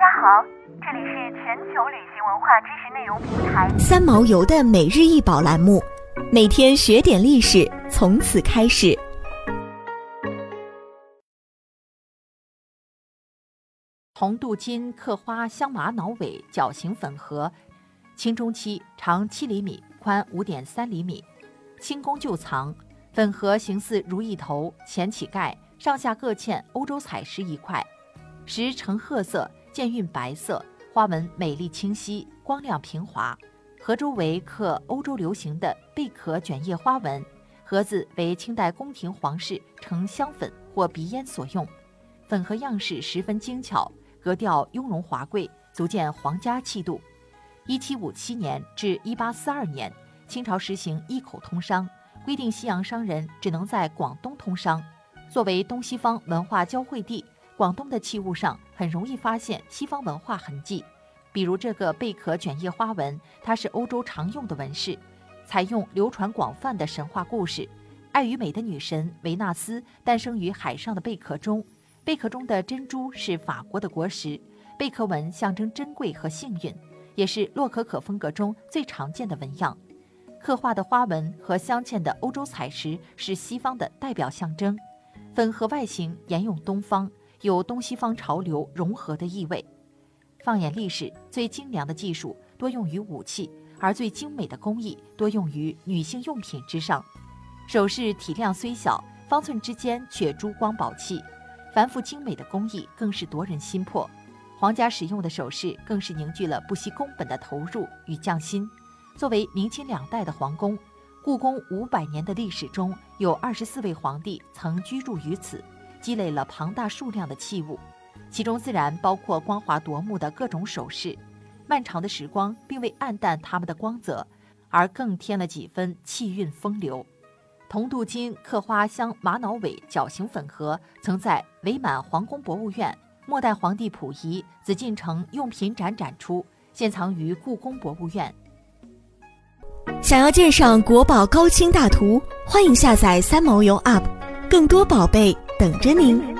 家好，这里是全球旅行文化知识内容平台三毛游的每日一宝栏目，每天学点历史，从此开始。红镀金刻花镶玛瑙尾角形粉盒，清中期，长七厘米，宽五点三厘米，清宫旧藏。粉盒形似如意头，前起盖，上下各嵌欧洲彩石一块，石呈褐色，渐晕白色，花纹美丽清晰，光亮平滑。盒周围刻欧洲流行的贝壳卷叶花纹，盒子为清代宫廷皇室盛香粉或鼻烟所用。粉盒样式十分精巧，格调雍容华贵，足见皇家气度。一七五七年至一八四二年，清朝实行一口通商。规定西洋商人只能在广东通商。作为东西方文化交汇地，广东的器物上很容易发现西方文化痕迹。比如这个贝壳卷叶花纹，它是欧洲常用的纹饰，采用流传广泛的神话故事。爱与美的女神维纳斯诞生于海上的贝壳中，贝壳中的珍珠是法国的国石。贝壳纹象征珍贵和幸运，也是洛可可风格中最常见的纹样。刻画的花纹和镶嵌的欧洲彩石是西方的代表象征，粉盒外形沿用东方，有东西方潮流融合的意味。放眼历史，最精良的技术多用于武器，而最精美的工艺多用于女性用品之上。首饰体量虽小，方寸之间却珠光宝气，繁复精美的工艺更是夺人心魄。皇家使用的首饰更是凝聚了不惜工本的投入与匠心。作为明清两代的皇宫，故宫五百年的历史中有二十四位皇帝曾居住于此，积累了庞大数量的器物，其中自然包括光华夺目的各种首饰。漫长的时光并未暗淡它们的光泽，而更添了几分气韵风流。铜镀金刻花镶玛瑙尾角形粉盒，曾在伪满皇宫博物院、末代皇帝溥仪紫禁城用品展展出，现藏于故宫博物院。想要鉴赏国宝高清大图，欢迎下载三毛游 App，更多宝贝等着您。